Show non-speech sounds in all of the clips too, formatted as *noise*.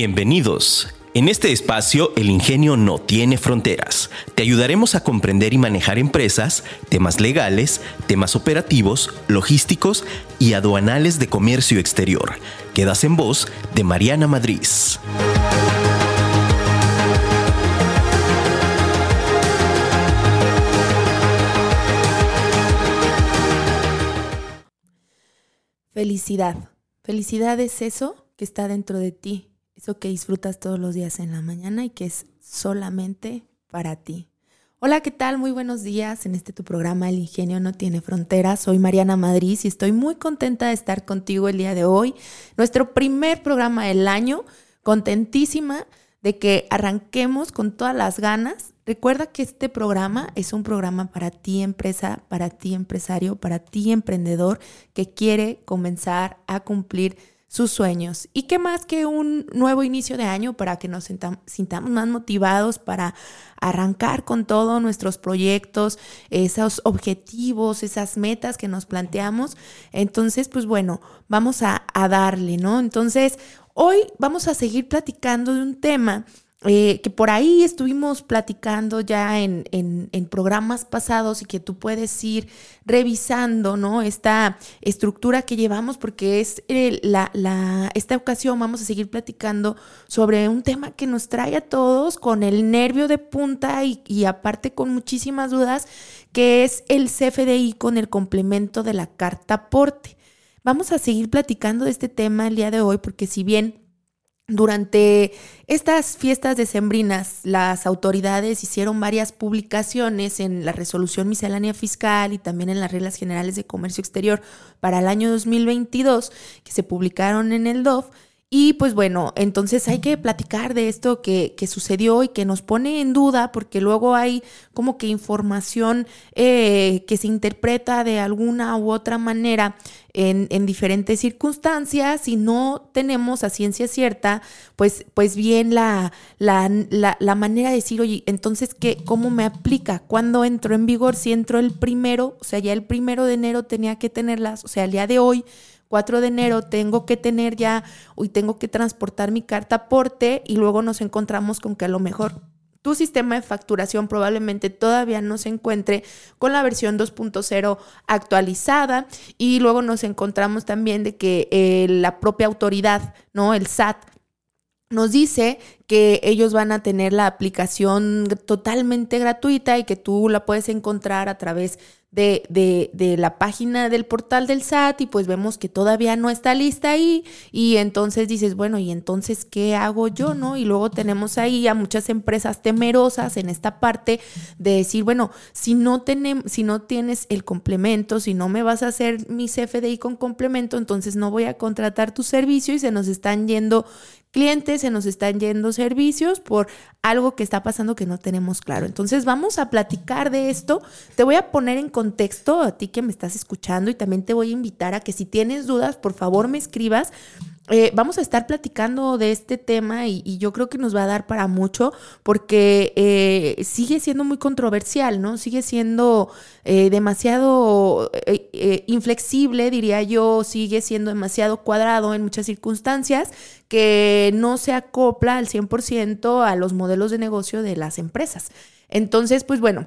Bienvenidos. En este espacio, el ingenio no tiene fronteras. Te ayudaremos a comprender y manejar empresas, temas legales, temas operativos, logísticos y aduanales de comercio exterior. Quedas en voz de Mariana Madrid. Felicidad. Felicidad es eso que está dentro de ti, eso que disfrutas todos los días en la mañana y que es solamente para ti. Hola, ¿qué tal? Muy buenos días en este tu programa El Ingenio no tiene fronteras. Soy Mariana Madrid y estoy muy contenta de estar contigo el día de hoy. Nuestro primer programa del año, contentísima de que arranquemos con todas las ganas Recuerda que este programa es un programa para ti empresa, para ti empresario, para ti emprendedor que quiere comenzar a cumplir sus sueños. ¿Y qué más que un nuevo inicio de año para que nos sintamos más motivados para arrancar con todos nuestros proyectos, esos objetivos, esas metas que nos planteamos? Entonces, pues bueno, vamos a, a darle, ¿no? Entonces, hoy vamos a seguir platicando de un tema eh, que por ahí estuvimos platicando ya en, programas pasados y que tú puedes ir revisando, ¿no? Esta estructura que llevamos, porque es eh, la, esta ocasión vamos a seguir platicando sobre un tema que nos trae a todos con el nervio de punta y, y aparte con muchísimas dudas, que es el CFDI con el complemento de la carta aporte. Vamos a seguir platicando de este tema el día de hoy, porque si bien durante estas fiestas decembrinas, las autoridades hicieron varias publicaciones en la resolución miscelánea fiscal y también en las reglas generales de comercio exterior para el año 2022, que se publicaron en el DOF, y pues bueno, entonces hay que platicar de esto que, sucedió y que nos pone en duda, porque luego hay como que información eh, que se interpreta de alguna u otra manera en, diferentes circunstancias y no tenemos a ciencia cierta, pues, pues bien la, la, la, manera de decir, oye, entonces, ¿qué, ¿cómo me aplica? ¿Cuándo entro en vigor? Si entro el primero, o sea, ya el primero de enero tenía que tenerlas, o sea, el día de hoy 4 de enero tengo que tener ya, hoy tengo que transportar mi carta aporte y luego nos encontramos con que a lo mejor tu sistema de facturación probablemente todavía no se encuentre con la versión 2.0 actualizada y luego nos encontramos también de que eh, la propia autoridad, ¿no? El SAT nos dice que ellos van a tener la aplicación totalmente gratuita y que tú la puedes encontrar a través de, de, la página del portal del SAT y pues vemos que todavía no está lista ahí y entonces dices, bueno, ¿y entonces qué hago yo? ¿No? Y luego tenemos ahí a muchas empresas temerosas en esta parte de decir, bueno, si no, tenemos, si no tienes el complemento, si no me vas a hacer mi CFDI con complemento, entonces no voy a contratar tu servicio y se nos están yendo clientes, se nos están yendo servicios por algo que está pasando que no tenemos claro. Entonces vamos a platicar de esto. Te voy a poner en contexto a ti que me estás escuchando y también te voy a invitar a que si tienes dudas, por favor me escribas eh, vamos a estar platicando de este tema y, yo creo que nos va a dar para mucho porque eh, sigue siendo muy controversial, ¿no? Sigue siendo eh, demasiado inflexible, diría yo, sigue siendo demasiado cuadrado en muchas circunstancias que no se acopla al 100% a los modelos de negocio de las empresas. Entonces, pues bueno.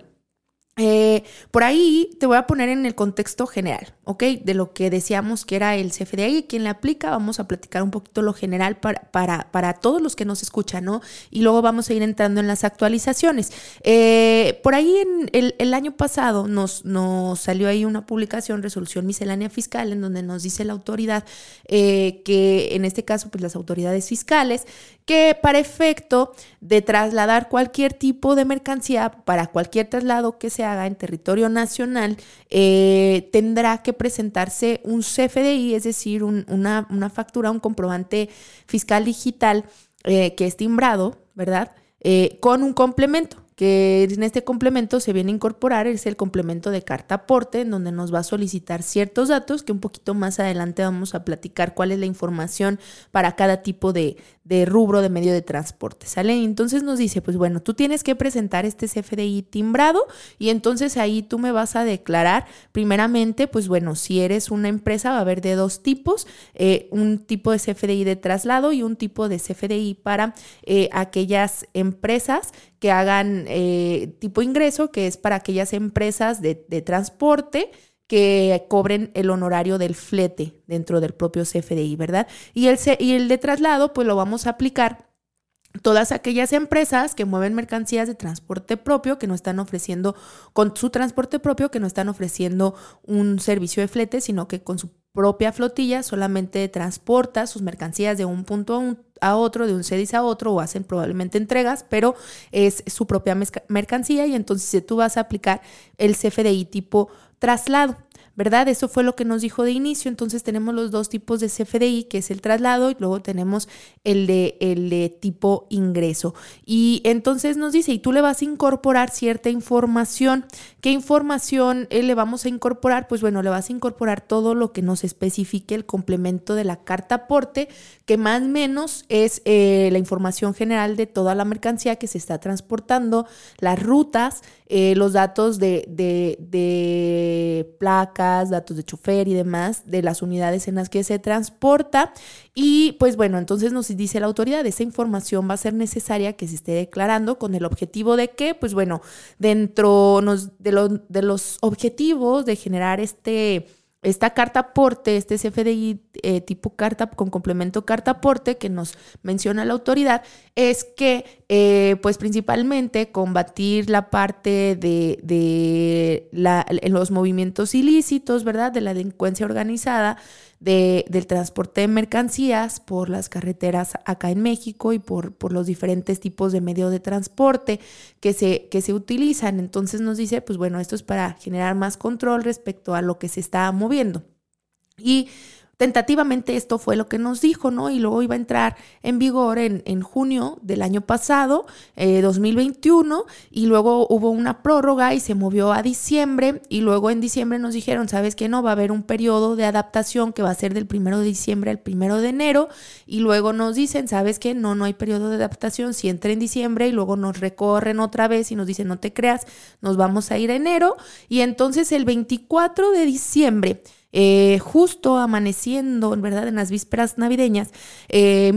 Eh, por ahí te voy a poner en el contexto general, ¿ok? De lo que decíamos que era el CFDI, quien le aplica, vamos a platicar un poquito lo general para, para, para todos los que nos escuchan, ¿no? Y luego vamos a ir entrando en las actualizaciones. Eh, por ahí en el, año pasado nos, nos, salió ahí una publicación, resolución miscelánea fiscal, en donde nos dice la autoridad eh, que en este caso, pues las autoridades fiscales, que para efecto de trasladar cualquier tipo de mercancía para cualquier traslado que se haga en territorio nacional, eh, tendrá que presentarse un CFDI, es decir, una, factura, un comprobante fiscal digital eh, que es timbrado, ¿verdad? Eh, con un complemento que en este complemento se viene a incorporar es el complemento de carta aporte, en donde nos va a solicitar ciertos datos que un poquito más adelante vamos a platicar cuál es la información para cada tipo de, de rubro de medio de transporte, ¿sale? Entonces nos dice, pues bueno, tú tienes que presentar este CFDI timbrado y entonces ahí tú me vas a declarar, primeramente, pues bueno, si eres una empresa va a haber de dos tipos, eh, un tipo de CFDI de traslado y un tipo de CFDI para eh, aquellas empresas que hagan eh, tipo ingreso, que es para aquellas empresas de, transporte, que cobren el honorario del flete dentro del propio CFDI, ¿verdad? Y el, y el de traslado, pues lo vamos a aplicar todas aquellas empresas que mueven mercancías de transporte propio, que no están ofreciendo con su transporte propio, que no están ofreciendo un servicio de flete, sino que con su propia flotilla solamente transporta sus mercancías de un punto a, otro, de un CEDIS a otro, o hacen probablemente entregas, pero es su propia mercancía y entonces tú vas a aplicar el CFDI tipo traslado. ¿Verdad? Eso fue lo que nos dijo de inicio. Entonces tenemos los dos tipos de CFDI, que es el traslado, y luego tenemos el de, el de tipo ingreso. Y entonces nos dice, y tú le vas a incorporar cierta información. ¿Qué información eh, le vamos a incorporar? Pues bueno, le vas a incorporar todo lo que nos especifique el complemento de la carta aporte, que más o menos es eh, la información general de toda la mercancía que se está transportando, las rutas, eh, los datos de, de, de placas, datos de chofer y demás, de las unidades en las que se transporta. Y pues bueno, entonces nos dice la autoridad, esa información va a ser necesaria que se esté declarando con el objetivo de que, pues bueno, dentro de, de los objetivos de generar este esta carta aporte, este CFDI eh, tipo carta con complemento carta aporte que nos menciona la autoridad, es que eh, pues principalmente combatir la parte de, de la, los movimientos ilícitos, ¿verdad? De la delincuencia organizada del transporte de mercancías por las carreteras acá en México y por, por los diferentes tipos de medio de transporte que se, que se utilizan. Entonces nos dice, pues bueno, esto es para generar más control respecto a lo que se está moviendo. Y Tentativamente esto fue lo que nos dijo, ¿no? Y luego iba a entrar en vigor en, en junio del año pasado, 2021, eh, y luego hubo una prórroga y se movió a diciembre, y luego en diciembre nos dijeron, ¿sabes qué? No, va a haber un periodo de adaptación que va a ser del primero de diciembre al primero de enero, y luego nos dicen, ¿sabes qué? No, no hay periodo de adaptación, si entra en diciembre y luego nos recorren otra vez y nos dicen, no te creas, nos vamos a ir a enero, y entonces el 24 de diciembre, eh, justo amaneciendo, en verdad, en las vísperas navideñas, eh,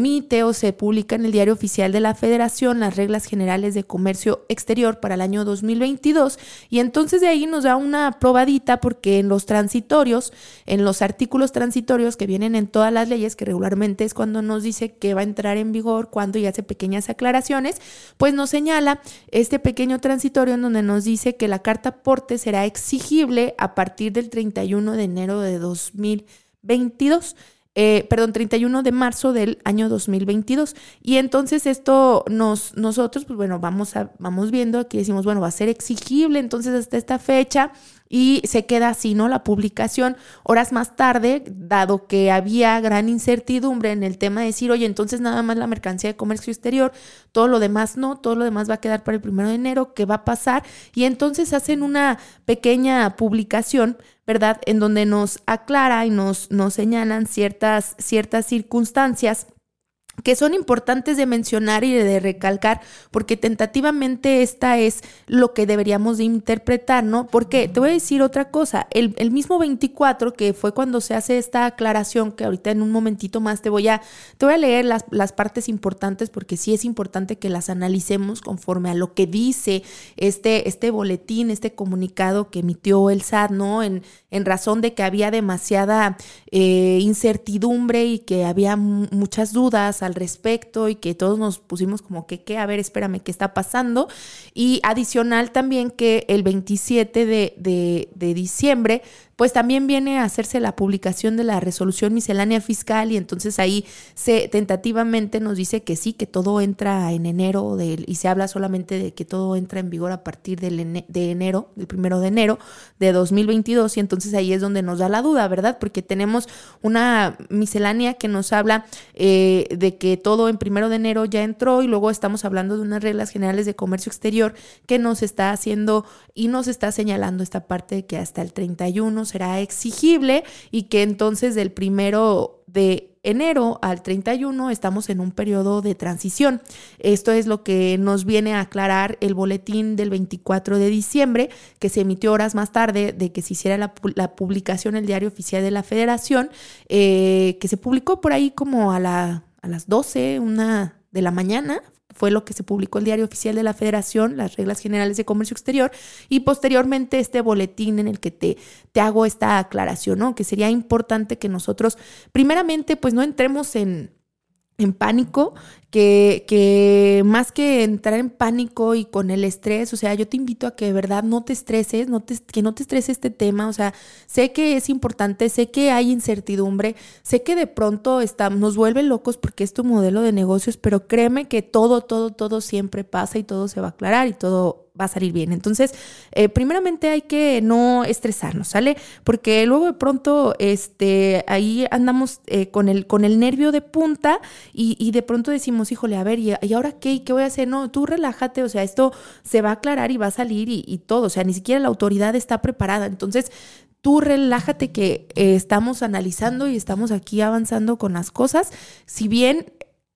o se publica en el diario oficial de la Federación las reglas generales de comercio exterior para el año 2022 y entonces de ahí nos da una probadita porque en los transitorios, en los artículos transitorios que vienen en todas las leyes, que regularmente es cuando nos dice que va a entrar en vigor, cuando y hace pequeñas aclaraciones, pues nos señala este pequeño transitorio en donde nos dice que la carta aporte será exigible a partir del 31 de enero de 2022. Eh, perdón, 31 de marzo del año 2022. Y entonces esto nos, nosotros, pues bueno, vamos, a, vamos viendo, aquí decimos, bueno, va a ser exigible entonces hasta esta fecha y se queda así, ¿no? La publicación horas más tarde, dado que había gran incertidumbre en el tema de decir, oye, entonces nada más la mercancía de comercio exterior, todo lo demás no, todo lo demás va a quedar para el primero de enero, ¿qué va a pasar? Y entonces hacen una pequeña publicación ¿verdad? En donde nos aclara y nos, nos señalan ciertas, ciertas circunstancias que son importantes de mencionar y de recalcar, porque tentativamente esta es lo que deberíamos de interpretar, ¿no? Porque te voy a decir otra cosa, el, mismo 24, que fue cuando se hace esta aclaración, que ahorita en un momentito más te voy a, te voy a leer las, las partes importantes, porque sí es importante que las analicemos conforme a lo que dice este, este boletín, este comunicado que emitió el SAT, ¿no? En, en razón de que había demasiada eh, incertidumbre y que había muchas dudas al respecto y que todos nos pusimos como que, ¿qué? A ver, espérame, ¿qué está pasando? Y adicional también que el 27 de, de, de diciembre pues también viene a hacerse la publicación de la resolución miscelánea fiscal y entonces ahí se tentativamente nos dice que sí, que todo entra en enero y se habla solamente de que todo entra en vigor a partir del de enero, del primero de enero de 2022 y entonces ahí es donde nos da la duda, ¿verdad? Porque tenemos una miscelánea que nos habla eh, de que todo en primero de enero ya entró y luego estamos hablando de unas reglas generales de comercio exterior que nos está haciendo y nos está señalando esta parte de que hasta el 31 será exigible y que entonces del primero de enero al 31 estamos en un periodo de transición. Esto es lo que nos viene a aclarar el boletín del 24 de diciembre, que se emitió horas más tarde de que se hiciera la, publicación el diario oficial de la federación, eh, que se publicó por ahí como a, la, a las 12, una de la mañana, fue lo que se publicó el diario oficial de la Federación, las reglas generales de comercio exterior, y posteriormente este boletín en el que te, te hago esta aclaración, ¿no? Que sería importante que nosotros, primeramente, pues no entremos en, en pánico, que, que, más que entrar en pánico y con el estrés, o sea, yo te invito a que de verdad no te estreses, no te, que no te estrese este tema, o sea, sé que es importante, sé que hay incertidumbre, sé que de pronto está, nos vuelve locos porque es tu modelo de negocios, pero créeme que todo, todo, todo siempre pasa y todo se va a aclarar y todo va a salir bien. Entonces, eh, primeramente hay que no estresarnos, ¿sale? Porque luego de pronto, este, ahí andamos eh, con, el, con el nervio de punta y, de pronto decimos, híjole, a ver, ¿y, ahora qué? ¿Qué voy a hacer? No, tú relájate, o sea, esto se va a aclarar y va a salir y, todo, o sea, ni siquiera la autoridad está preparada. Entonces, tú relájate que eh, estamos analizando y estamos aquí avanzando con las cosas. Si bien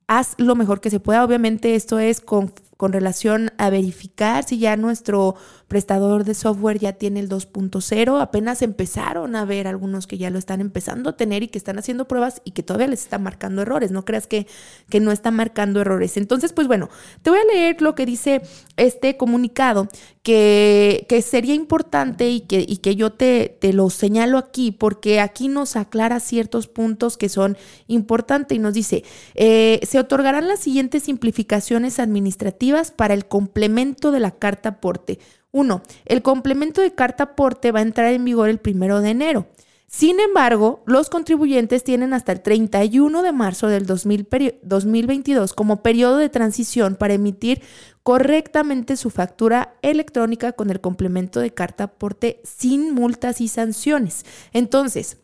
haz lo mejor que se pueda, obviamente esto es con con relación a verificar si ya nuestro prestador de software ya tiene el 2.0. Apenas empezaron a ver algunos que ya lo están empezando a tener y que están haciendo pruebas y que todavía les está marcando errores. No creas que, que no está marcando errores. Entonces, pues bueno, te voy a leer lo que dice este comunicado que, que sería importante y que, y que yo te, te lo señalo aquí porque aquí nos aclara ciertos puntos que son importantes y nos dice, eh, se otorgarán las siguientes simplificaciones administrativas para el complemento de la carta aporte. Uno, el complemento de carta aporte va a entrar en vigor el primero de enero. Sin embargo, los contribuyentes tienen hasta el 31 de marzo del 2022 como periodo de transición para emitir correctamente su factura electrónica con el complemento de carta aporte sin multas y sanciones. Entonces,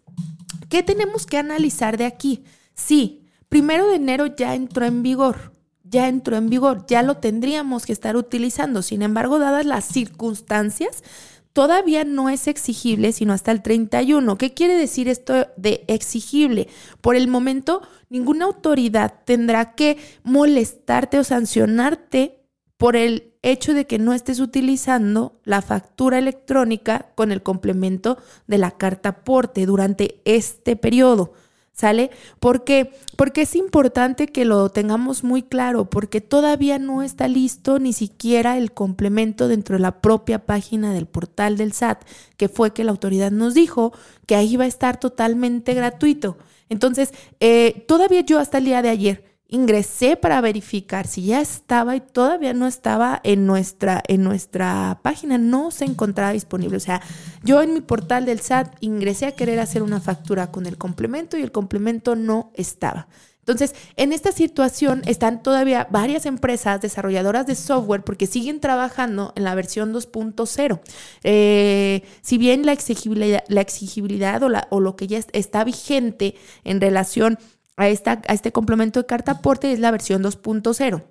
¿qué tenemos que analizar de aquí? Sí, primero de enero ya entró en vigor ya entró en vigor, ya lo tendríamos que estar utilizando. Sin embargo, dadas las circunstancias, todavía no es exigible sino hasta el 31. ¿Qué quiere decir esto de exigible? Por el momento, ninguna autoridad tendrá que molestarte o sancionarte por el hecho de que no estés utilizando la factura electrónica con el complemento de la carta aporte durante este periodo. ¿Sale? ¿Por qué? Porque es importante que lo tengamos muy claro, porque todavía no está listo ni siquiera el complemento dentro de la propia página del portal del SAT, que fue que la autoridad nos dijo que ahí va a estar totalmente gratuito. Entonces, eh, todavía yo hasta el día de ayer, ingresé para verificar si ya estaba y todavía no estaba en nuestra, en nuestra página, no se encontraba disponible. O sea, yo en mi portal del SAT ingresé a querer hacer una factura con el complemento y el complemento no estaba. Entonces, en esta situación están todavía varias empresas desarrolladoras de software porque siguen trabajando en la versión 2.0. Eh, si bien la exigibilidad, la exigibilidad o, la, o lo que ya está vigente en relación esta, a este complemento de carta aporte es la versión 2.0.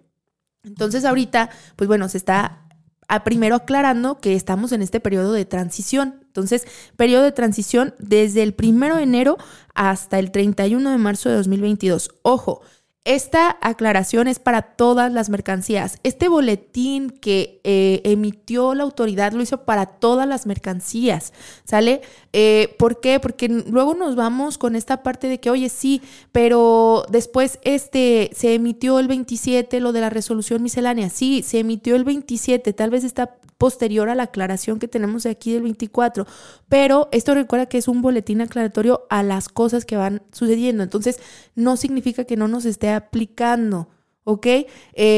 Entonces ahorita, pues bueno, se está primero aclarando que estamos en este periodo de transición. Entonces, periodo de transición desde el primero de enero hasta el 31 de marzo de 2022. Ojo, esta aclaración es para todas las mercancías. Este boletín que eh, emitió la autoridad lo hizo para todas las mercancías, ¿sale? Eh, ¿Por qué? Porque luego nos vamos con esta parte de que, oye, sí, pero después este, se emitió el 27 lo de la resolución miscelánea. Sí, se emitió el 27, tal vez está posterior a la aclaración que tenemos aquí del 24. Pero esto recuerda que es un boletín aclaratorio a las cosas que van sucediendo. Entonces, no significa que no nos esté aplicando. ¿Ok? Eh,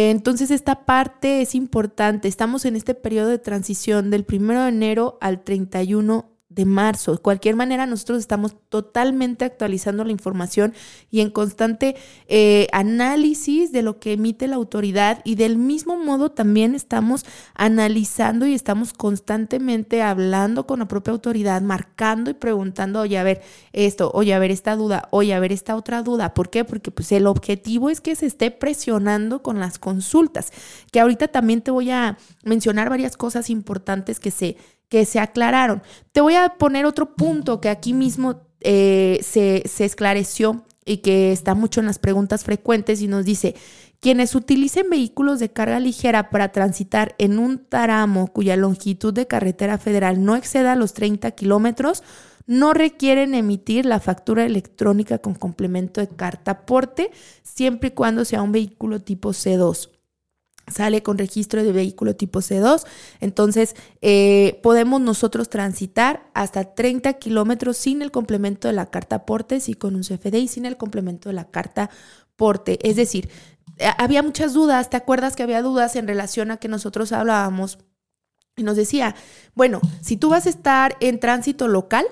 entonces esta parte es importante. Estamos en este periodo de transición del 1 de enero al 31 de marzo. De cualquier manera, nosotros estamos totalmente actualizando la información y en constante eh, análisis de lo que emite la autoridad y del mismo modo también estamos analizando y estamos constantemente hablando con la propia autoridad, marcando y preguntando, oye, a ver esto, oye, a ver esta duda, oye, a ver esta otra duda. ¿Por qué? Porque pues el objetivo es que se esté presionando con las consultas, que ahorita también te voy a mencionar varias cosas importantes que se que se aclararon. Te voy a poner otro punto que aquí mismo eh, se, se esclareció y que está mucho en las preguntas frecuentes y nos dice, quienes utilicen vehículos de carga ligera para transitar en un tramo cuya longitud de carretera federal no exceda los 30 kilómetros, no requieren emitir la factura electrónica con complemento de carta aporte, siempre y cuando sea un vehículo tipo C2 sale con registro de vehículo tipo C2. Entonces, eh, podemos nosotros transitar hasta 30 kilómetros sin el complemento de la carta porte, y con un CFD sin el complemento de la carta porte. Es decir, eh, había muchas dudas, ¿te acuerdas que había dudas en relación a que nosotros hablábamos? Y nos decía, bueno, si tú vas a estar en tránsito local,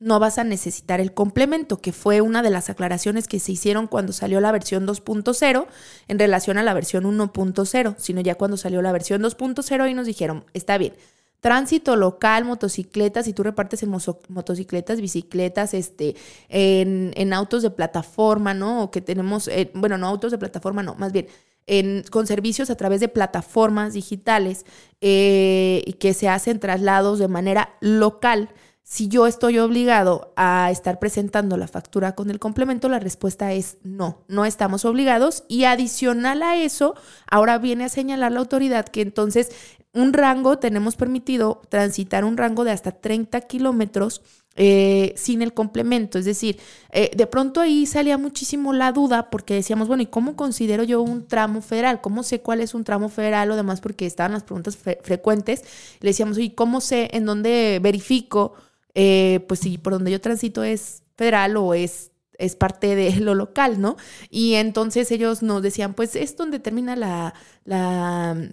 no vas a necesitar el complemento, que fue una de las aclaraciones que se hicieron cuando salió la versión 2.0 en relación a la versión 1.0, sino ya cuando salió la versión 2.0 y nos dijeron, está bien, tránsito local, motocicletas, si tú repartes en motocicletas, bicicletas, este, en, autos de plataforma, ¿no? O que tenemos, eh, bueno, no autos de plataforma, no, más bien. En, con servicios a través de plataformas digitales eh, que se hacen traslados de manera local, si yo estoy obligado a estar presentando la factura con el complemento, la respuesta es no, no estamos obligados. Y adicional a eso, ahora viene a señalar la autoridad que entonces un rango, tenemos permitido transitar un rango de hasta 30 kilómetros eh, sin el complemento. Es decir, eh, de pronto ahí salía muchísimo la duda porque decíamos, bueno, ¿y cómo considero yo un tramo federal? ¿Cómo sé cuál es un tramo federal o demás? Porque estaban las preguntas frecuentes. Le decíamos, ¿y cómo sé en dónde verifico? Eh, pues si por donde yo transito es federal o es, es parte de *laughs* lo local, ¿no? Y entonces ellos nos decían, pues es donde termina la, la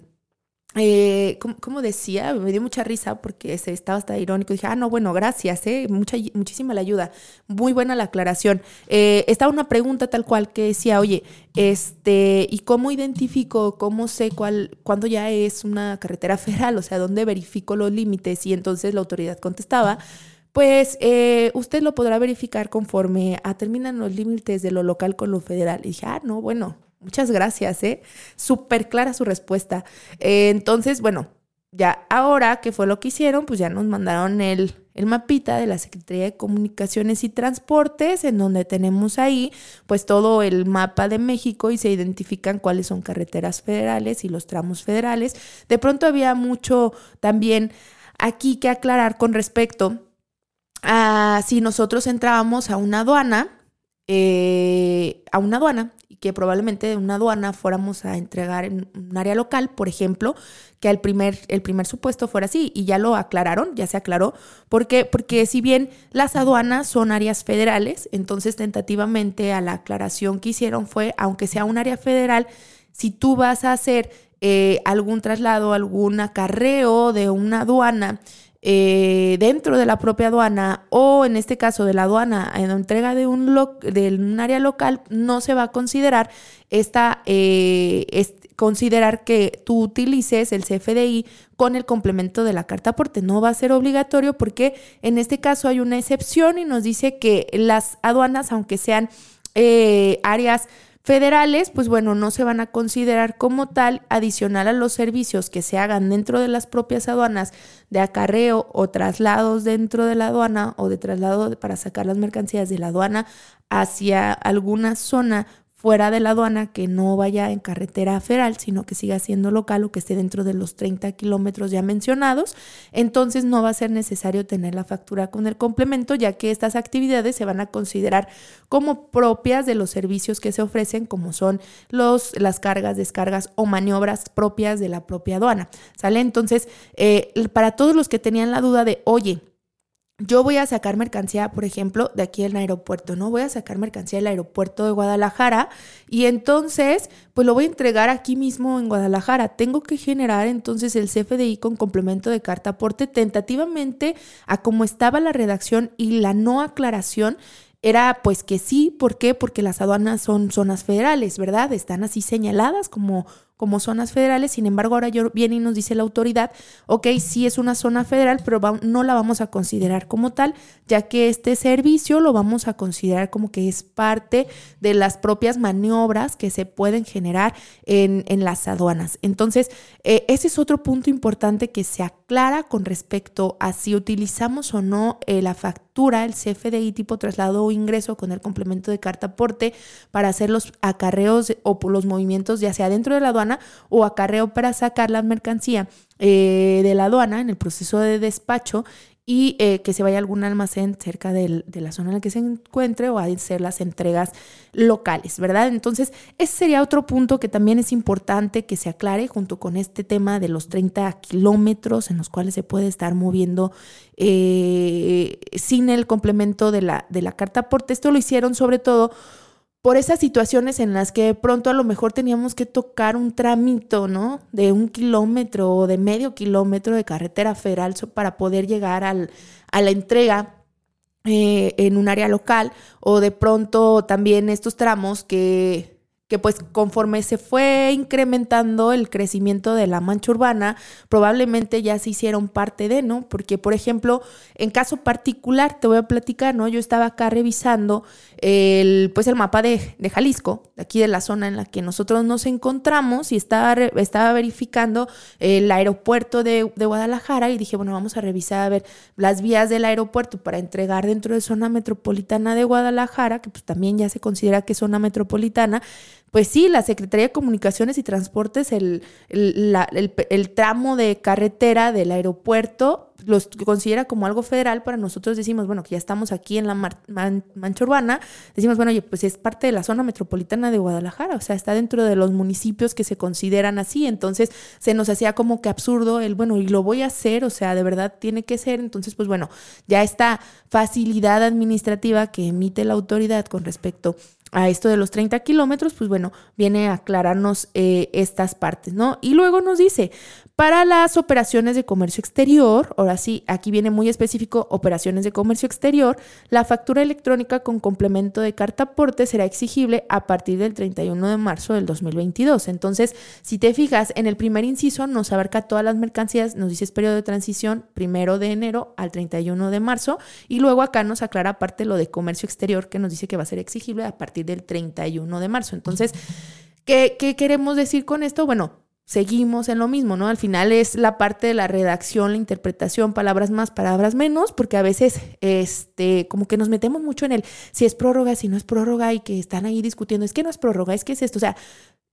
eh, como, decía, me dio mucha risa porque se estaba hasta irónico. Dije, ah, no, bueno, gracias, eh, mucha, muchísima la ayuda. Muy buena la aclaración. Eh, estaba una pregunta tal cual que decía, oye, este, ¿y cómo identifico, cómo sé cuál, cuándo ya es una carretera *laughs* federal? O sea, ¿dónde verifico los límites? Y entonces la autoridad contestaba, pues eh, usted lo podrá verificar conforme a terminan los límites de lo local con lo federal. Y dije, ah, no, bueno, Muchas gracias, ¿eh? Súper clara su respuesta. Eh, entonces, bueno, ya ahora que fue lo que hicieron, pues ya nos mandaron el, el mapita de la Secretaría de Comunicaciones y Transportes, en donde tenemos ahí pues todo el mapa de México y se identifican cuáles son carreteras federales y los tramos federales. De pronto había mucho también aquí que aclarar con respecto a si nosotros entrábamos a una aduana, eh, a una aduana que probablemente de una aduana fuéramos a entregar en un área local, por ejemplo, que el primer, el primer supuesto fuera así. Y ya lo aclararon, ya se aclaró. ¿Por qué? Porque si bien las aduanas son áreas federales, entonces tentativamente a la aclaración que hicieron fue, aunque sea un área federal, si tú vas a hacer eh, algún traslado, algún acarreo de una aduana, eh, dentro de la propia aduana o en este caso de la aduana en entrega de un, de un área local, no se va a considerar esta, eh, considerar que tú utilices el CFDI con el complemento de la carta aporte. No va a ser obligatorio porque en este caso hay una excepción y nos dice que las aduanas, aunque sean eh, áreas federales, pues bueno, no se van a considerar como tal adicional a los servicios que se hagan dentro de las propias aduanas de acarreo o traslados dentro de la aduana o de traslado para sacar las mercancías de la aduana hacia alguna zona fuera de la aduana, que no vaya en carretera federal, sino que siga siendo local o que esté dentro de los 30 kilómetros ya mencionados, entonces no va a ser necesario tener la factura con el complemento, ya que estas actividades se van a considerar como propias de los servicios que se ofrecen, como son los, las cargas, descargas o maniobras propias de la propia aduana. ¿Sale? Entonces, eh, para todos los que tenían la duda de, oye, yo voy a sacar mercancía, por ejemplo, de aquí en el aeropuerto, ¿no? Voy a sacar mercancía del aeropuerto de Guadalajara y entonces, pues lo voy a entregar aquí mismo en Guadalajara. Tengo que generar entonces el CFDI con complemento de carta aporte tentativamente a cómo estaba la redacción y la no aclaración era pues que sí, ¿por qué? Porque las aduanas son zonas federales, ¿verdad? Están así señaladas como como zonas federales. Sin embargo, ahora viene y nos dice la autoridad, ok, sí es una zona federal, pero no la vamos a considerar como tal, ya que este servicio lo vamos a considerar como que es parte de las propias maniobras que se pueden generar en, las aduanas. Entonces, eh, ese es otro punto importante que se aclara con respecto a si utilizamos o no eh, la factura, el CFDI tipo traslado o ingreso con el complemento de carta aporte para hacer los acarreos o los movimientos ya sea dentro de la aduana o acarreo para sacar la mercancía eh, de la aduana en el proceso de despacho y eh, que se vaya a algún almacén cerca de la zona en la que se encuentre o a ser las entregas locales, ¿verdad? Entonces, ese sería otro punto que también es importante que se aclare junto con este tema de los 30 kilómetros en los cuales se puede estar moviendo eh, sin el complemento de la, de la carta aporte. Esto lo hicieron sobre todo por esas situaciones en las que de pronto a lo mejor teníamos que tocar un tramito, ¿no? De un kilómetro o de medio kilómetro de carretera federal para poder llegar al, a la entrega eh, en un área local o de pronto también estos tramos que que pues conforme se fue incrementando el crecimiento de la mancha urbana, probablemente ya se hicieron parte de, ¿no? Porque, por ejemplo, en caso particular, te voy a platicar, ¿no? Yo estaba acá revisando el, pues el mapa de, de Jalisco, aquí de la zona en la que nosotros nos encontramos, y estaba, estaba verificando el aeropuerto de, de Guadalajara y dije, bueno, vamos a revisar a ver las vías del aeropuerto para entregar dentro de zona metropolitana de Guadalajara, que pues también ya se considera que es zona metropolitana, pues sí, la Secretaría de Comunicaciones y Transportes, el, el, tramo de carretera del aeropuerto, los considera como algo federal. Para nosotros decimos, bueno, que ya estamos aquí en la mancha urbana, decimos, bueno, oye, pues es parte de la zona metropolitana de Guadalajara, o sea, está dentro de los municipios que se consideran así. Entonces se nos hacía como que absurdo el, bueno, y lo voy a hacer, o sea, de verdad tiene que ser. Entonces, pues bueno, ya esta facilidad administrativa que emite la autoridad con respecto a esto de los 30 kilómetros, pues bueno, viene a aclararnos eh, estas partes, ¿no? Y luego nos dice, para las operaciones de comercio exterior, ahora sí, aquí viene muy específico, operaciones de comercio exterior, la factura electrónica con complemento de carta aporte será exigible a partir del 31 de marzo del 2022. Entonces, si te fijas, en el primer inciso nos abarca todas las mercancías, nos dice periodo de transición, primero de enero al 31 de marzo, y luego acá nos aclara aparte lo de comercio exterior, que nos dice que va a ser exigible a partir del 31 de marzo. Entonces, ¿qué, qué queremos decir con esto? Bueno, seguimos en lo mismo, ¿no? Al final es la parte de la redacción, la interpretación, palabras más, palabras menos, porque a veces, este, como que nos metemos mucho en el si es prórroga, si no es prórroga y que están ahí discutiendo, es que no es prórroga, es que es esto, o sea,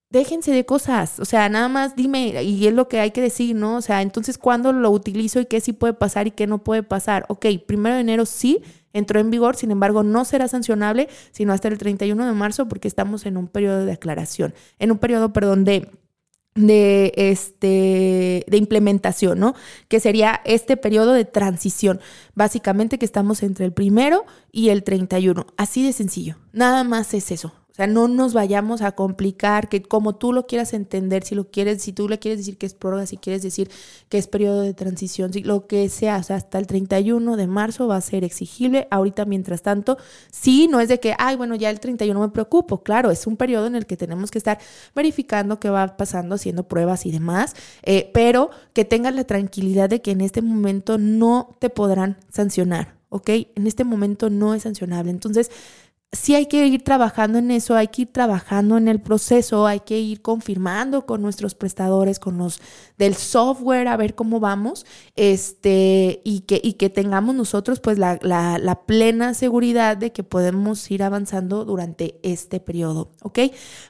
déjense de cosas, o sea, nada más dime, y es lo que hay que decir, ¿no? O sea, entonces, ¿cuándo lo utilizo y qué sí puede pasar y qué no puede pasar? Ok, primero de enero sí entró en vigor, sin embargo, no será sancionable sino hasta el 31 de marzo porque estamos en un periodo de aclaración, en un periodo, perdón, de de, este, de implementación, ¿no? Que sería este periodo de transición, básicamente que estamos entre el primero y el 31, así de sencillo, nada más es eso. O sea, no nos vayamos a complicar, que como tú lo quieras entender, si lo quieres, si tú le quieres decir que es prórroga, si quieres decir que es periodo de transición, si lo que sea, o sea, hasta el 31 de marzo va a ser exigible. Ahorita, mientras tanto, sí, no es de que, ay, bueno, ya el 31 me preocupo. Claro, es un periodo en el que tenemos que estar verificando qué va pasando, haciendo pruebas y demás, eh, pero que tengas la tranquilidad de que en este momento no te podrán sancionar, ¿ok? En este momento no es sancionable. Entonces, sí hay que ir trabajando en eso, hay que ir trabajando en el proceso, hay que ir confirmando con nuestros prestadores, con los del software, a ver cómo vamos, este, y que, y que tengamos nosotros pues la, la, plena seguridad de que podemos ir avanzando durante este periodo, ¿ok?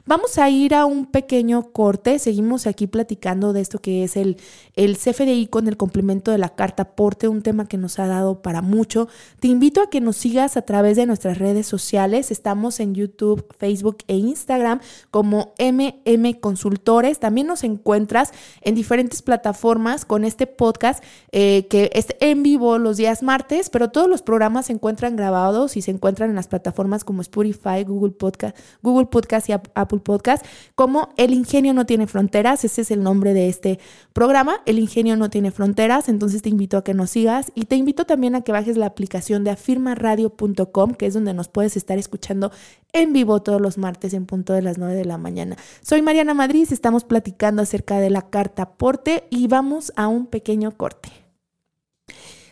Vamos a ir a un pequeño corte, seguimos aquí platicando de esto que es el, el CFDI con el complemento de la carta aporte, un tema que nos ha dado para mucho. Te invito a que nos sigas a través de nuestras redes sociales, Estamos en YouTube, Facebook e Instagram como MM Consultores. También nos encuentras en diferentes plataformas con este podcast eh, que es en vivo los días martes, pero todos los programas se encuentran grabados y se encuentran en las plataformas como Spotify, Google Podcast, Google Podcast y Apple Podcast, como El Ingenio no tiene fronteras. Ese es el nombre de este programa. El Ingenio no tiene fronteras. Entonces te invito a que nos sigas y te invito también a que bajes la aplicación de afirmaradio.com, que es donde nos puedes estar escuchando en vivo todos los martes en punto de las 9 de la mañana. Soy Mariana Madrid, estamos platicando acerca de la carta aporte y vamos a un pequeño corte.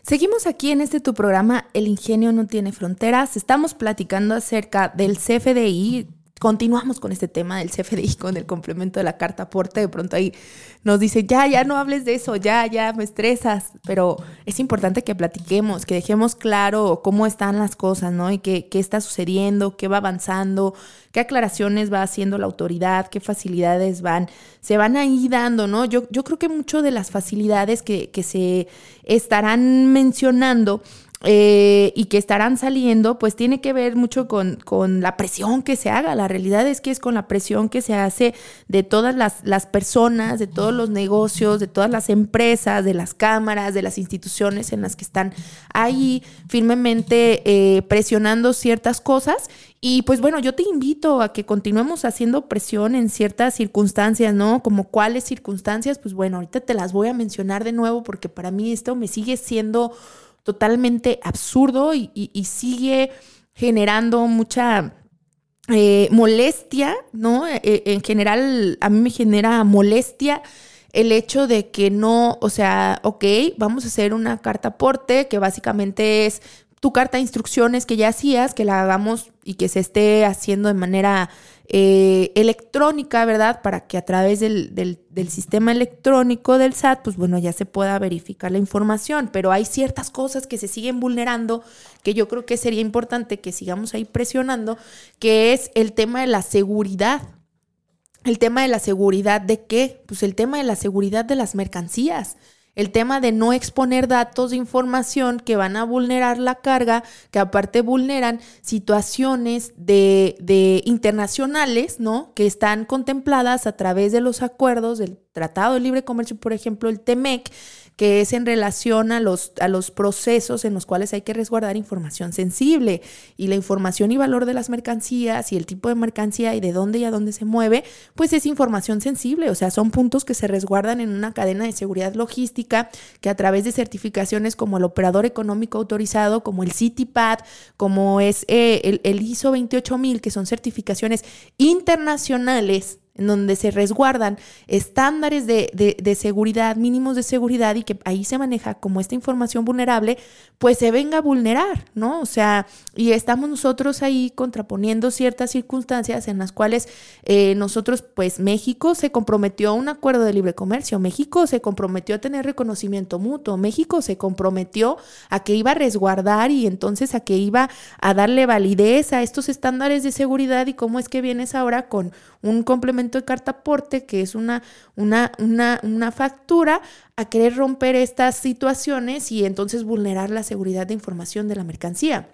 Seguimos aquí en este tu programa El ingenio no tiene fronteras. Estamos platicando acerca del CFDI, continuamos con este tema del CFDI, con el complemento de la carta aporte. De pronto ahí nos dice, ya, ya no hables de eso, ya, ya me estresas. Pero es importante que platiquemos, que dejemos claro cómo están las cosas, ¿no? Y qué, qué está sucediendo, qué va avanzando, qué aclaraciones va haciendo la autoridad, qué facilidades van, se van ahí dando, ¿no? Yo, yo creo que mucho de las facilidades que, que se estarán mencionando eh, y que estarán saliendo, pues tiene que ver mucho con, con, la presión que se haga. La realidad es que es con la presión que se hace de todas las, las, personas, de todos los negocios, de todas las empresas, de las cámaras, de las instituciones en las que están ahí firmemente eh, presionando ciertas cosas. Y pues bueno, yo te invito a que continuemos haciendo presión en ciertas circunstancias, ¿no? Como cuáles circunstancias, pues bueno, ahorita te las voy a mencionar de nuevo porque para mí esto me sigue siendo totalmente absurdo y, sigue generando mucha eh, molestia, ¿no? E, e, en general, a mí me genera molestia el hecho de que no, o sea, ok, vamos a hacer una carta aporte que básicamente es tu carta de instrucciones que ya hacías, que la hagamos y que se esté haciendo de manera eh, electrónica, ¿verdad? Para que a través del, del, sistema electrónico del SAT, pues bueno, ya se pueda verificar la información, pero hay ciertas cosas que se siguen vulnerando que yo creo que sería importante que sigamos ahí presionando, que es el tema de la seguridad. El tema de la seguridad de qué? Pues el tema de la seguridad de las mercancías el tema de no exponer datos de información que van a vulnerar la carga, que aparte vulneran situaciones de, de, internacionales, ¿no? Que están contempladas a través de los acuerdos del Tratado de Libre Comercio, por ejemplo, el TEMEC, que es en relación a los, a los procesos en los cuales hay que resguardar información sensible y la información y valor de las mercancías y el tipo de mercancía y de dónde y a dónde se mueve, pues es información sensible, o sea, son puntos que se resguardan en una cadena de seguridad logística que a través de certificaciones como el operador económico autorizado, como el CityPad, como es eh, el, el ISO 28000, que son certificaciones internacionales en donde se resguardan estándares de, de, seguridad, mínimos de seguridad y que ahí se maneja como esta información vulnerable, pues se venga a vulnerar, ¿no? O sea, y estamos nosotros ahí contraponiendo ciertas circunstancias en las cuales eh, nosotros, pues México se comprometió a un acuerdo de libre comercio, México se comprometió a tener reconocimiento mutuo, México se comprometió a que iba a resguardar y entonces a que iba a darle validez a estos estándares de seguridad y cómo es que vienes ahora con un complemento de carta aporte, que es una, una, una, una factura, a querer romper estas situaciones y entonces vulnerar la seguridad de información de la mercancía.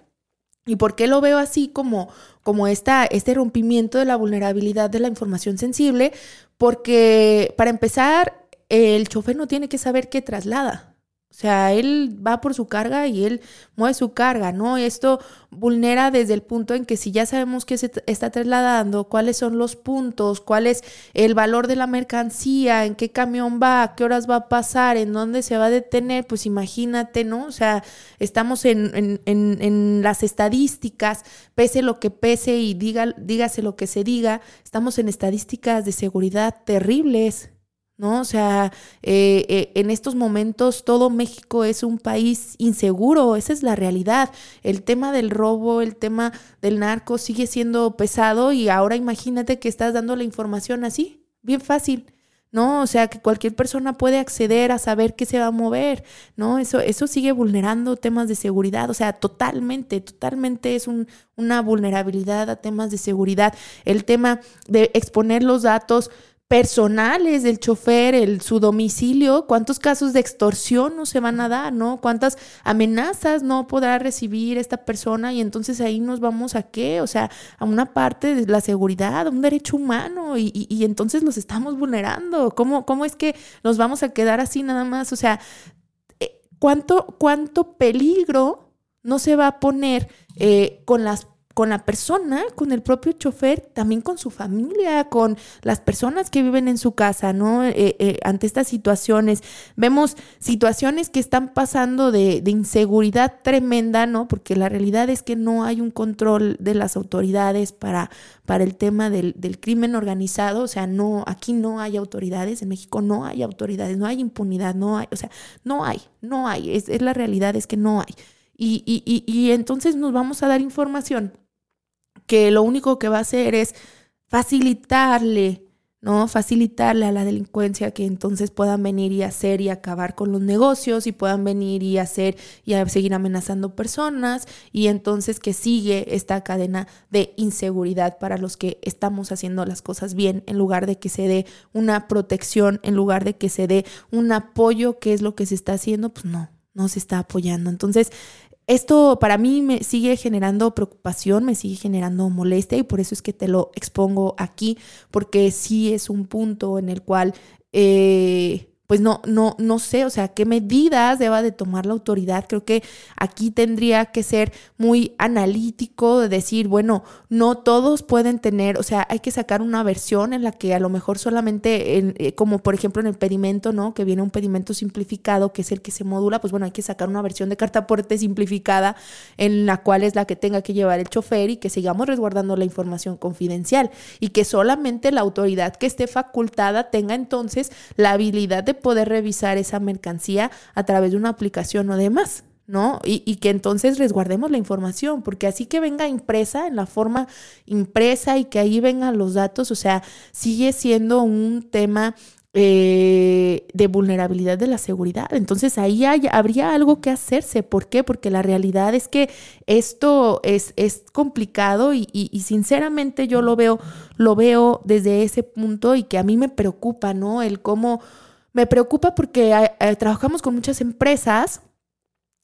¿Y por qué lo veo así como, como esta, este rompimiento de la vulnerabilidad de la información sensible? Porque para empezar, el chofer no tiene que saber qué traslada. O sea, él va por su carga y él mueve su carga, ¿no? Esto vulnera desde el punto en que si ya sabemos qué se está trasladando, cuáles son los puntos, cuál es el valor de la mercancía, en qué camión va, a qué horas va a pasar, en dónde se va a detener, pues imagínate, ¿no? O sea, estamos en, en, en, en las estadísticas, pese lo que pese y diga, dígase lo que se diga, estamos en estadísticas de seguridad terribles. ¿No? O sea, eh, eh, en estos momentos todo México es un país inseguro, esa es la realidad. El tema del robo, el tema del narco sigue siendo pesado y ahora imagínate que estás dando la información así, bien fácil. ¿no? O sea, que cualquier persona puede acceder a saber qué se va a mover, ¿no? Eso, eso sigue vulnerando temas de seguridad, o sea, totalmente, totalmente es un, una vulnerabilidad a temas de seguridad. El tema de exponer los datos personales del chofer, el, su domicilio, cuántos casos de extorsión no se van a dar, ¿no? Cuántas amenazas no podrá recibir esta persona y entonces ahí nos vamos a qué, o sea, a una parte de la seguridad, a un derecho humano y, entonces los estamos vulnerando. ¿Cómo, ¿Cómo es que nos vamos a quedar así nada más? O sea, eh, ¿cuánto, cuánto peligro no se va a poner eh, con las con la persona, con el propio chofer, también con su familia, con las personas que viven en su casa, ¿no? Eh, eh, ante estas situaciones. Vemos situaciones que están pasando de, inseguridad tremenda, ¿no? Porque la realidad es que no hay un control de las autoridades para, para el tema del, crimen organizado. O sea, no, aquí no hay autoridades, en México no hay autoridades, no hay impunidad, no hay, o sea, no hay, no hay. Es, es la realidad, es que no hay. Y, y, y, y entonces nos vamos a dar información que lo único que va a hacer es facilitarle, ¿no? Facilitarle a la delincuencia que entonces puedan venir y hacer y acabar con los negocios y puedan venir y hacer y a seguir amenazando personas y entonces que sigue esta cadena de inseguridad para los que estamos haciendo las cosas bien en lugar de que se dé una protección, en lugar de que se dé un apoyo, que es lo que se está haciendo, pues no, no se está apoyando. Entonces, esto para mí me sigue generando preocupación, me sigue generando molestia y por eso es que te lo expongo aquí, porque sí es un punto en el cual eh, pues no, no, no sé, o sea, qué medidas deba de tomar la autoridad. Creo que aquí tendría que ser muy analítico de decir, bueno, no todos pueden tener, o sea, hay que sacar una versión en la que a lo mejor solamente, eh, como por ejemplo en el pedimento, ¿no? Que viene un pedimento simplificado, que es el que se modula, pues bueno, hay que sacar una versión de carta aporte simplificada en la cual es la que tenga que llevar el chofer y que sigamos resguardando la información confidencial y que solamente la autoridad que esté facultada tenga entonces la habilidad de poder revisar esa mercancía a través de una aplicación o demás. ¿no? Y, que entonces resguardemos la información, porque así que venga impresa, en la forma impresa y que ahí vengan los datos, o sea, sigue siendo un tema eh, de vulnerabilidad de la seguridad. Entonces ahí habría algo que hacerse. ¿Por qué? Porque la realidad es que esto es, es complicado y, y, sinceramente yo lo veo, lo veo desde ese punto y que a mí me preocupa, ¿no? El cómo me preocupa porque eh, eh, trabajamos con muchas empresas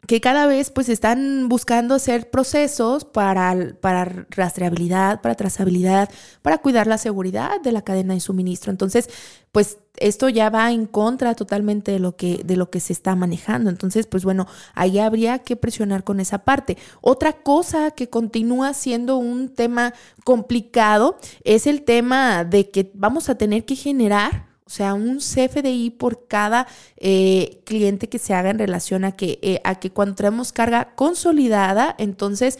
que cada vez pues están buscando hacer procesos para, para rastreabilidad, para trazabilidad, para cuidar la seguridad de la cadena de suministro. Entonces, pues esto ya va en contra totalmente de lo que de lo que se está manejando. Entonces, pues bueno, ahí habría que presionar con esa parte. Otra cosa que continúa siendo un tema complicado es el tema de que vamos a tener que generar o sea, un CFDI por cada eh, cliente que se haga en relación a que, eh, a que cuando traemos carga consolidada, entonces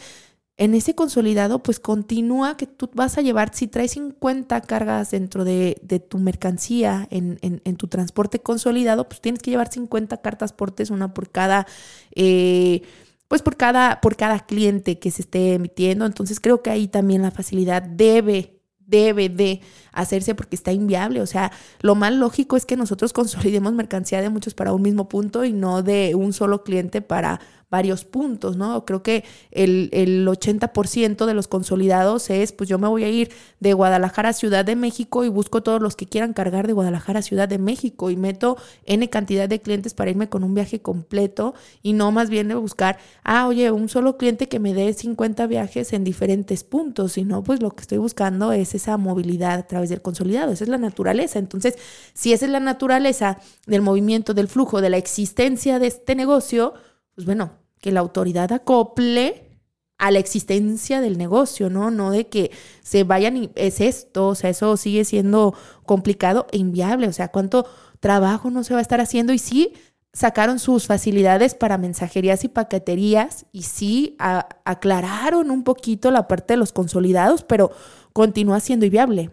en ese consolidado, pues continúa que tú vas a llevar, si traes 50 cargas dentro de, tu mercancía en, en, tu transporte consolidado, pues tienes que llevar 50 cartas portes, una por cada... Eh, pues por cada, por cada cliente que se esté emitiendo. Entonces creo que ahí también la facilidad debe debe de hacerse porque está inviable. O sea, lo más lógico es que nosotros *laughs* consolidemos mercancía de muchos para un mismo punto y no de un solo cliente para varios puntos, ¿no? Creo que el, el 80% de los consolidados es, pues yo me voy a ir de Guadalajara a Ciudad de México y busco todos los que quieran cargar de Guadalajara a Ciudad de México y meto N cantidad de clientes para irme con un viaje completo y no más bien de buscar, ah, oye, un solo cliente que me dé 50 viajes en diferentes puntos, sino pues lo que estoy buscando es esa movilidad a través del consolidado, esa es la naturaleza. Entonces, si esa es la naturaleza del movimiento, del flujo, de la existencia de este negocio, pues bueno, que la autoridad acople a la existencia del negocio, ¿no? No de que se vayan y es esto, o sea, eso sigue siendo complicado e inviable, o sea, cuánto trabajo no se va a estar haciendo y sí sacaron sus facilidades para mensajerías y paqueterías y sí aclararon un poquito la parte de los consolidados, pero continúa siendo inviable.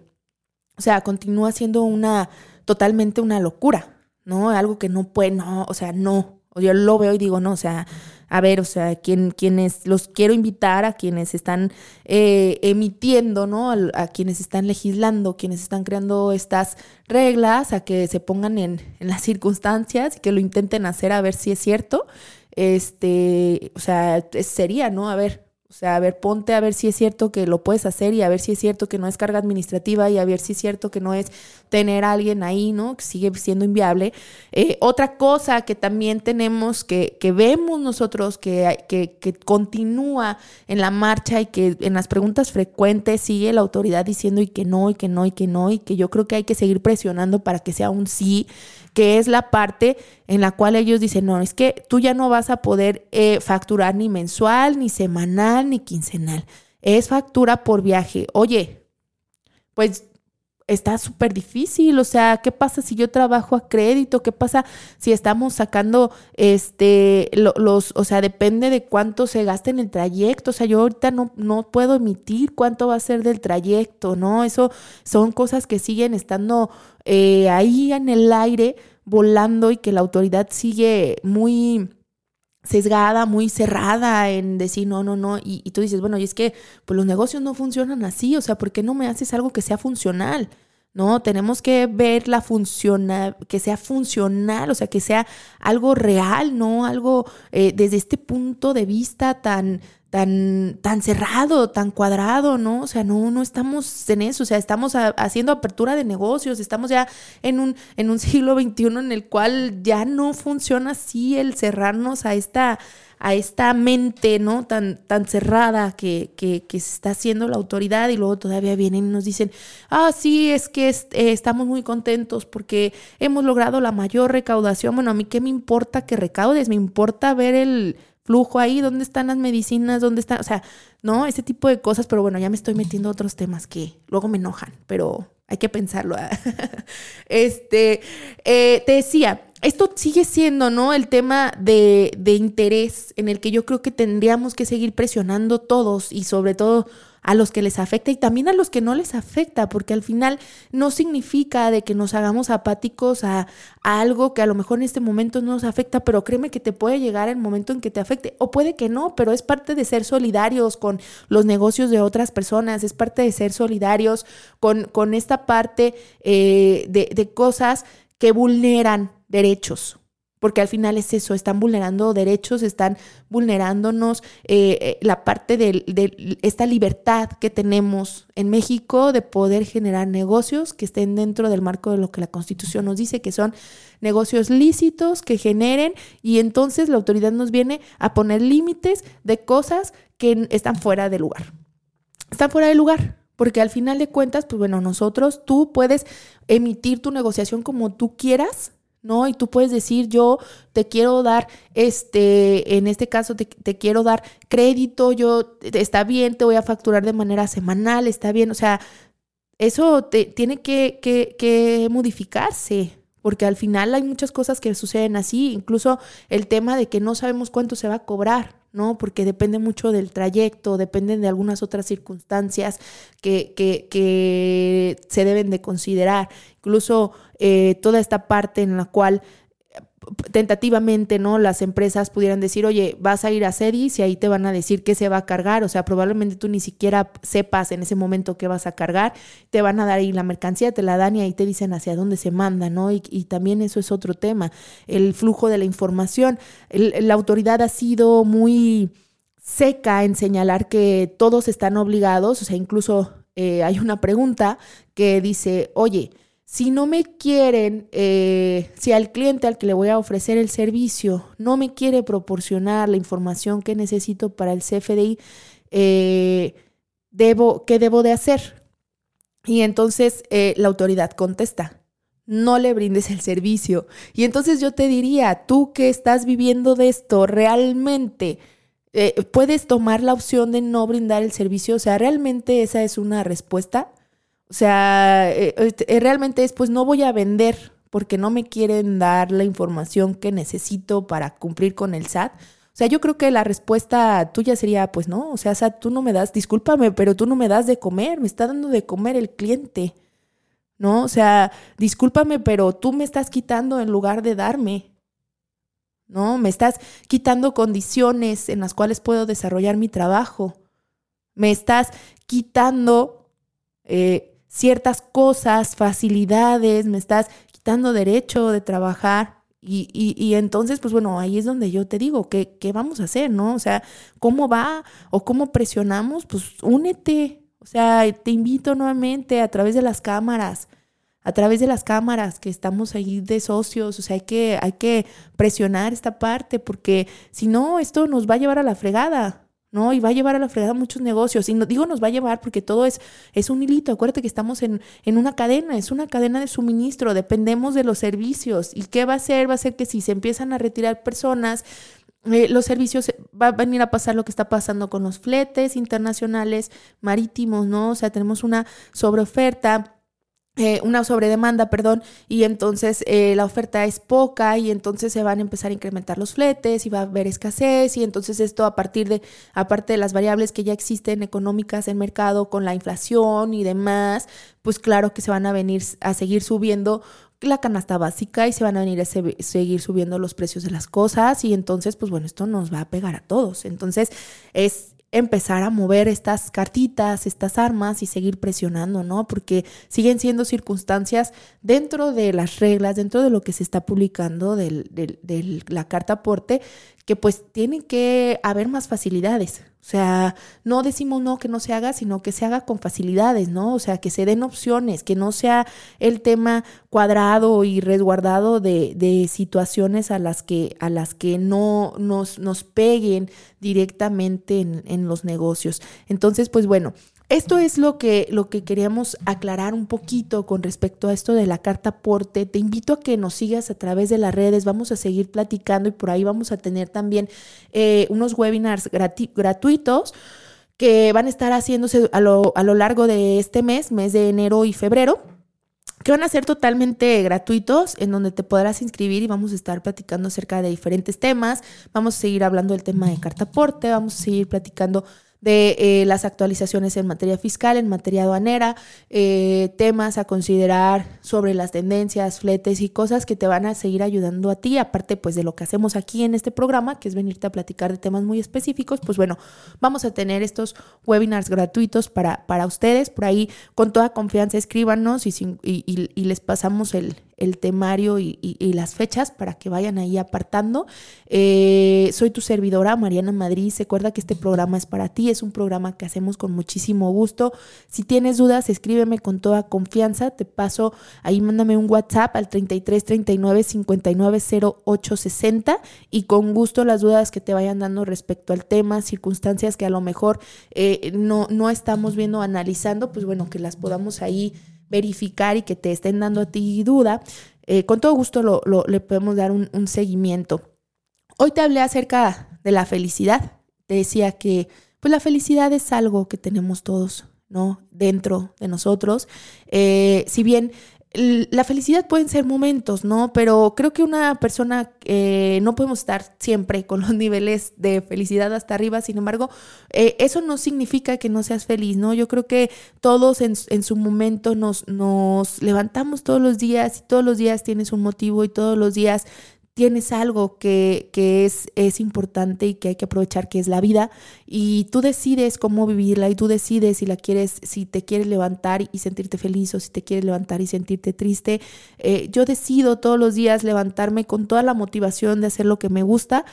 O sea, continúa siendo una totalmente una locura, ¿no? Algo que no puede, no, o sea, no, yo lo veo y digo, no, o sea, a ver, o sea, quienes los quiero invitar a quienes están eh, emitiendo, ¿no? A, quienes están legislando, quienes están creando estas reglas, a que se pongan en, en las circunstancias y que lo intenten hacer a ver si es cierto. Este, o sea, sería, ¿no? A ver, O sea, a ver, ponte a ver si es cierto que lo puedes hacer y a ver si es cierto que no es carga administrativa y a ver si es cierto que no es tener a alguien ahí, ¿no? Que sigue siendo inviable. Eh, otra cosa que también tenemos, que, que vemos nosotros, que, que, que continúa en la marcha y que en las preguntas frecuentes sigue la autoridad diciendo y que no, y que no, y que no, y que yo creo que hay que seguir presionando para que sea un sí que es la parte en la cual ellos dicen, no, es que tú ya no vas a poder eh, facturar ni mensual, ni semanal, ni quincenal. Es factura por viaje. Oye, pues está súper difícil, o sea, ¿qué pasa si yo trabajo a crédito? ¿Qué pasa si estamos sacando, este, los, o sea, depende de cuánto se gasta en el trayecto, o sea, yo ahorita no, no puedo emitir cuánto va a ser del trayecto, ¿no? Eso son cosas que siguen estando eh, ahí en el aire, volando y que la autoridad sigue muy sesgada, muy cerrada en decir no, no, no. Y, tú dices, bueno, y es que pues los negocios no funcionan así, o sea, ¿por qué no me haces algo que sea funcional? No, tenemos que ver la funciona, que sea funcional, o sea, que sea algo real, no algo eh, desde este punto de vista tan, tan, tan cerrado, tan cuadrado, ¿no? O sea, no, no estamos en eso, o sea, estamos haciendo apertura de negocios, estamos ya en un, en un *laughs* siglo XXI en el cual ya no funciona así el cerrarnos a esta, a esta mente, ¿no? Tan, tan cerrada que, que, se está haciendo la autoridad y luego todavía vienen y nos dicen, ah, sí, es que eh, estamos muy contentos porque hemos logrado la mayor recaudación. Bueno, a mí qué me importa que recaudes, me importa ver el flujo ahí, dónde están las medicinas, dónde están, o sea, ¿no? Ese tipo de cosas, pero bueno, ya me estoy metiendo a otros temas que luego me enojan, pero hay que pensarlo. ¿ah? *laughs* este, eh, te decía, esto sigue siendo, ¿no? El tema de, de interés en el que yo creo que tendríamos que seguir presionando todos y sobre todo a los que les afecta y también a los que no les afecta, porque al final no significa de que nos hagamos apáticos a, algo que a lo mejor en este momento no nos afecta, pero créeme que te puede llegar el momento en que te afecte, o puede que no, pero es parte de ser solidarios con los negocios de otras personas, es parte de ser solidarios con, con esta parte eh, de, de cosas que vulneran derechos, porque al final es eso, están vulnerando derechos, están vulnerándonos eh, eh, la parte de, esta libertad que tenemos en México de poder generar negocios que estén dentro del marco de lo que la Constitución nos dice, que son negocios lícitos, que generen, y entonces la autoridad nos viene a poner límites de cosas que están fuera de lugar. Están fuera de lugar. Porque al final de cuentas, pues bueno, nosotros, tú puedes emitir tu negociación como tú quieras, ¿no? Y tú puedes decir, yo te quiero dar, este, en este caso te, quiero dar crédito, yo, está bien, te voy a facturar de manera semanal, está bien, o sea, eso te, tiene que, que, que modificarse, porque al final hay muchas cosas que suceden así, incluso el tema de que no sabemos cuánto se va a cobrar, ¿no? Porque depende mucho del trayecto, dependen de algunas otras circunstancias que, que, que se deben de considerar. Incluso eh, toda esta parte en la cual tentativamente, ¿no? Las empresas pudieran decir, oye, vas a ir a CEDIS y ahí te van a decir qué se va a cargar, o sea, probablemente tú ni siquiera sepas en ese momento qué vas a cargar, te van a dar ahí la mercancía, te la dan y ahí te dicen hacia dónde se manda, ¿no? Y, también eso es otro tema, el flujo de la información. la autoridad ha sido muy seca en señalar que todos están obligados, o sea, incluso eh, hay una pregunta que dice, oye, si no me quieren, eh, si al cliente al que le voy a ofrecer el servicio no me quiere proporcionar la información que necesito para el CFDI, eh, debo, ¿qué debo de hacer? Y entonces eh, la autoridad contesta, no le brindes el servicio. Y entonces yo te diría, tú que estás viviendo de esto, realmente puedes tomar la opción de no brindar el servicio. O sea, realmente esa es una respuesta. O sea, eh, eh, realmente es, pues no voy a vender porque no me quieren dar la información que necesito para cumplir con el SAT. O sea, yo creo que la respuesta tuya sería, pues no, o sea, SAT, tú no me das, discúlpame, pero tú no me das de comer, me está dando de comer el cliente. ¿No? O sea, discúlpame, pero tú me estás quitando en lugar de darme. ¿No? Me estás quitando condiciones en las cuales puedo desarrollar mi trabajo. Me estás quitando eh, ciertas cosas, facilidades, me estás quitando derecho de trabajar Y, y, entonces, pues bueno, ahí es donde yo te digo, ¿qué, ¿qué vamos a hacer, no? O sea, ¿cómo va o cómo presionamos? Pues únete. O sea, te invito nuevamente a través de las cámaras, a través de las cámaras que estamos ahí de socios, o sea, hay que, hay que presionar esta parte porque si no, esto nos va a llevar a la fregada. ¿No? Y va a llevar a la fregada muchos negocios. Y no digo nos va a llevar porque todo es, es un hilito. Acuérdate que estamos en, en una cadena, es una cadena de suministro, dependemos de los servicios. ¿Y qué va a ser? Va a ser que si se empiezan a retirar personas, eh, los servicios, va a venir a pasar lo que está pasando con los fletes internacionales, marítimos, ¿no? O sea, tenemos una sobreoferta eh, una sobredemanda, perdón, y entonces eh, la oferta es poca y entonces se van a empezar a incrementar los fletes y va a haber escasez y entonces esto a partir de, aparte de las variables que ya existen económicas en mercado con la inflación y demás, pues claro que se van a venir a seguir subiendo la canasta básica y se van a venir a seguir subiendo los precios de las cosas y entonces pues bueno, esto nos va a pegar a todos. Entonces es empezar a mover estas cartitas, estas armas y seguir presionando, ¿no? Porque siguen siendo circunstancias dentro de las reglas, dentro de lo que se está publicando de la carta aporte, que pues tienen que haber más facilidades. O sea, no decimos no que no se haga, sino que se haga con facilidades, ¿no? O sea, que se den opciones, que no sea el tema cuadrado y resguardado de, de situaciones a las que, a las que no nos, nos peguen directamente en, en los negocios. Entonces, pues bueno, esto es lo que, lo que queríamos aclarar un poquito con respecto a esto de la carta aporte. Te invito a que nos sigas a través de las redes, vamos a seguir platicando y por ahí vamos a tener también eh, unos webinars gratuitos que van a estar haciéndose a lo, a lo largo de este mes, mes de enero y febrero que van a ser totalmente gratuitos, en donde te podrás inscribir y vamos a estar platicando acerca de diferentes temas. Vamos a seguir hablando del tema de carta aporte, vamos a seguir platicando de eh, las actualizaciones en materia fiscal, en materia aduanera, eh, temas a considerar sobre las tendencias, fletes y cosas que te van a seguir ayudando a ti, aparte pues de lo que hacemos aquí en este programa, que es venirte a platicar de temas muy específicos, pues bueno, vamos a tener estos webinars gratuitos para, para ustedes, por ahí con toda confianza escríbanos y, y les pasamos el, el temario y, las fechas para que vayan ahí apartando. Eh, soy tu servidora, Mariana Madrid. Recuerda que este programa es para ti, es un programa que hacemos con muchísimo gusto. Si tienes dudas, escríbeme con toda confianza. Te paso ahí, mándame un WhatsApp al 33 39 59 08 60 y con gusto las dudas que te vayan dando respecto al tema, circunstancias que a lo mejor eh, no, no estamos viendo, analizando, pues bueno, que las podamos ahí verificar y que te estén dando a ti duda, eh, con todo gusto lo, le podemos dar un, seguimiento. Hoy te hablé acerca de la felicidad. Te decía que pues la felicidad es algo que tenemos todos, ¿no? Dentro de nosotros. Eh, si bien la felicidad pueden ser momentos, ¿no? Pero creo que una persona, eh, no podemos estar siempre con los *laughs* niveles de felicidad hasta arriba, sin embargo, eh, eso no significa que no seas feliz, ¿no? Yo creo que todos en, en, su momento nos, nos levantamos todos los días y todos los días tienes un motivo y todos los días tienes algo que, es, es, importante y que hay que aprovechar, que es la vida, y tú decides cómo vivirla y tú decides si la quieres, si te quieres levantar y sentirte feliz o si te quieres levantar y sentirte triste. Eh, yo decido todos los días levantarme con toda la motivación de hacer lo que me gusta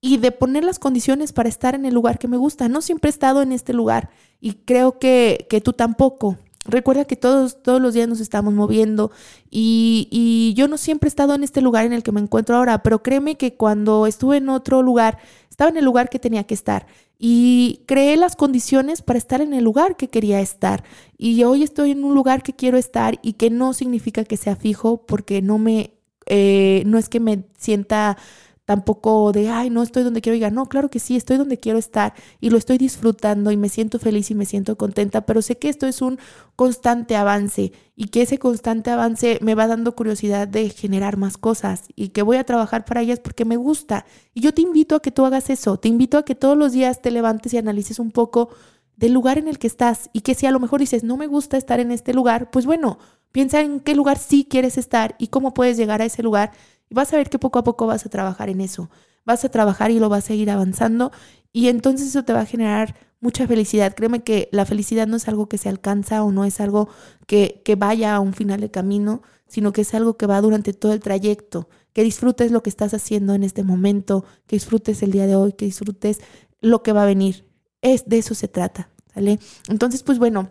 y de poner las condiciones para estar en el lugar que me gusta. No siempre he estado en este lugar y creo que, que tú tampoco. Recuerda que todos, todos los días nos estamos moviendo y, y, yo no siempre he estado en este lugar en el que me encuentro ahora, pero créeme que cuando estuve en otro lugar, estaba en el lugar que tenía que estar y creé las condiciones para estar en el lugar que quería estar. Y hoy estoy en un lugar que quiero estar y que no significa que sea fijo porque no me, eh, no es que me sienta tampoco de, ay, no estoy donde quiero llegar. No, claro que sí, estoy donde quiero estar y lo estoy disfrutando y me siento feliz y me siento contenta, pero sé que esto es un constante avance y que ese constante avance me va dando curiosidad de generar más cosas y que voy a trabajar para ellas porque me gusta. Y yo te invito a que tú hagas eso, te invito a que todos los días te levantes y analices un poco del lugar en el que estás y que si a lo mejor dices, no me gusta estar en este lugar, pues bueno, piensa en qué lugar sí quieres estar y cómo puedes llegar a ese lugar y vas a ver que poco a poco vas a trabajar en eso. Vas a trabajar y lo vas a seguir avanzando y entonces eso te va a generar mucha felicidad. Créeme que la felicidad no es algo que se alcanza o no es algo que, que vaya a un final de camino, sino que es algo que va durante todo el trayecto, que disfrutes lo que estás haciendo en este momento, que disfrutes el día de hoy, que disfrutes lo que va a venir. Es de eso se trata, ¿sale? Entonces, pues bueno,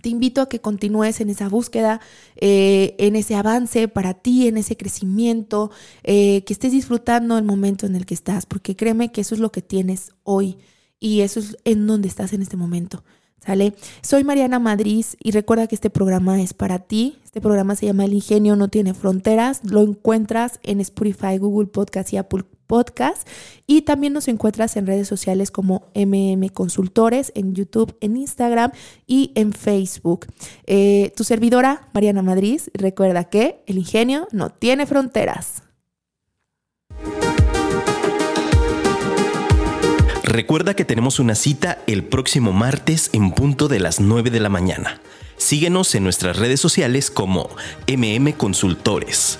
te invito a que continúes en esa búsqueda, eh, en ese avance para ti, en ese crecimiento, eh, que estés disfrutando el momento en el que estás, porque créeme que eso es lo que tienes hoy y eso es en donde estás en este momento. ¿Sale? Soy Mariana Madrid y recuerda que este programa es para ti. Este programa se llama El Ingenio No Tiene Fronteras. Lo encuentras en Spotify, Google Podcast y Apple Podcast. Y también nos encuentras en redes sociales como MM Consultores, en YouTube, en Instagram y en Facebook. Eh, tu servidora, Mariana Madrid, recuerda que el ingenio no tiene fronteras. Recuerda que tenemos una cita el próximo martes en punto de las 9 de la mañana. Síguenos en nuestras redes sociales como MM Consultores.